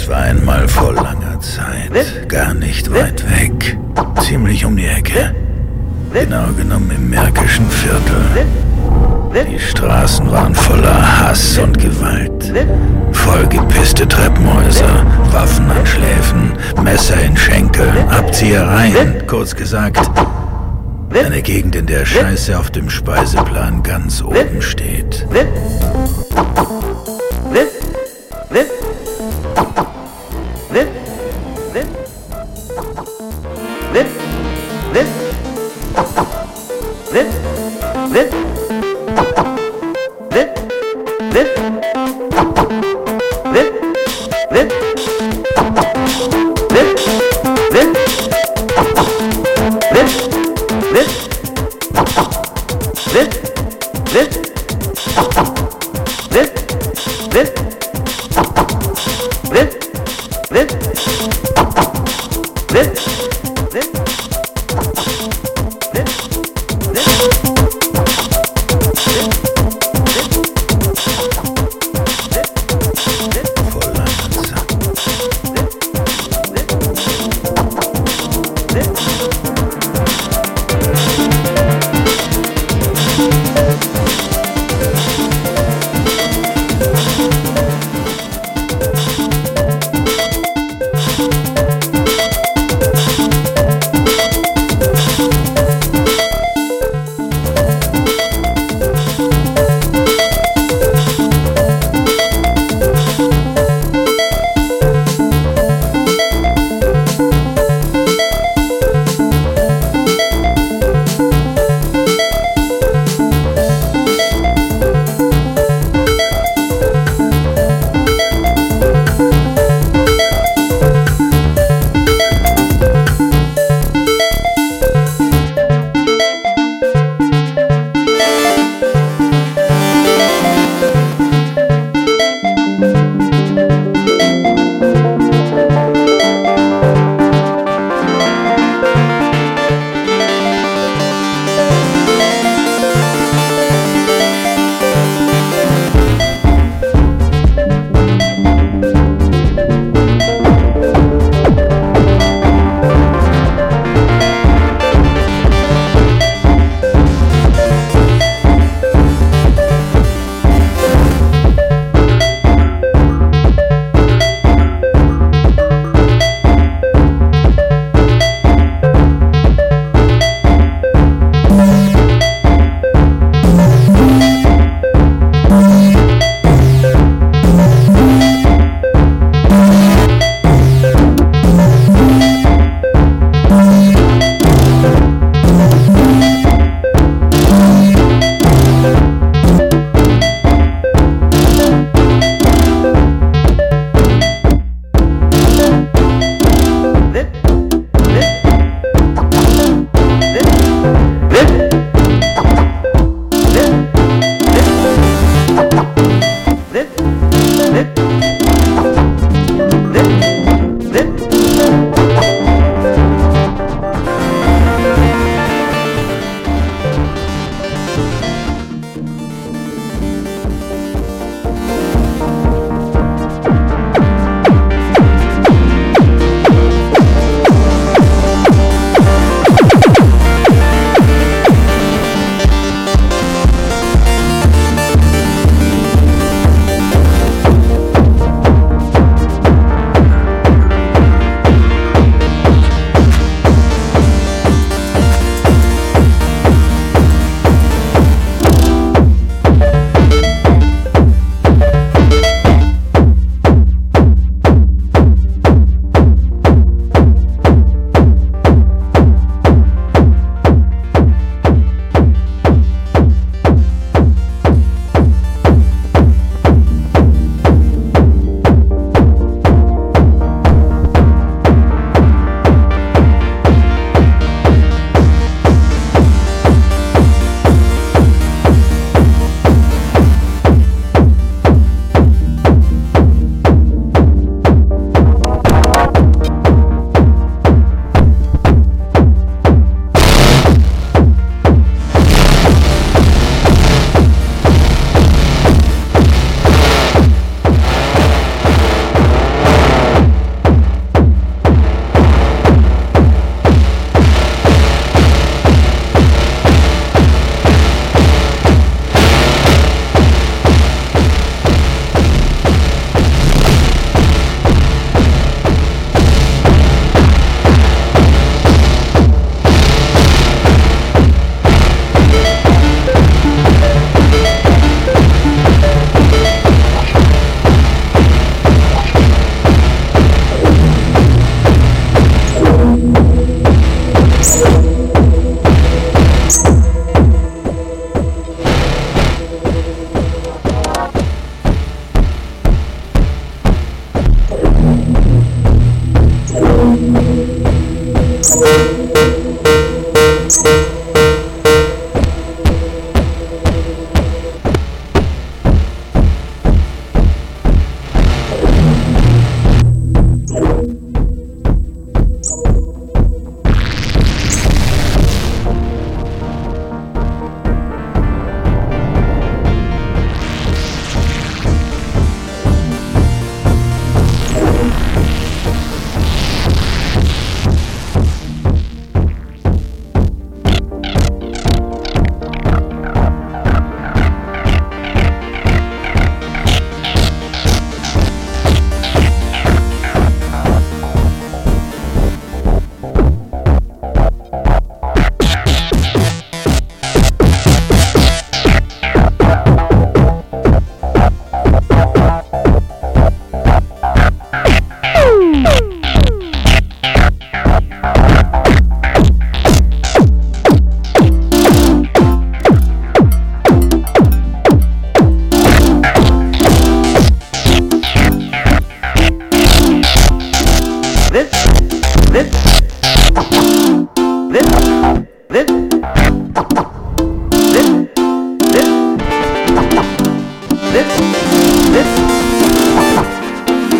Es war einmal vor langer Zeit, gar nicht weit weg, ziemlich um die Ecke. Genau genommen im Märkischen Viertel. Die Straßen waren voller Hass und Gewalt. Vollgepisste Treppenhäuser, Waffen an Schläfen, Messer in Schenkeln, Abziehereien, kurz gesagt. Eine Gegend, in der Scheiße auf dem Speiseplan ganz oben steht. Dit. tap, Dit. Dit. tap Dit. Dit. Dit. Dit. Dit. Dit. Dit. Dit. Dit.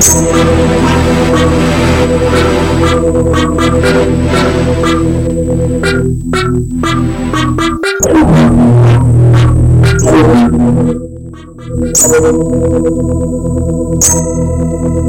Productions.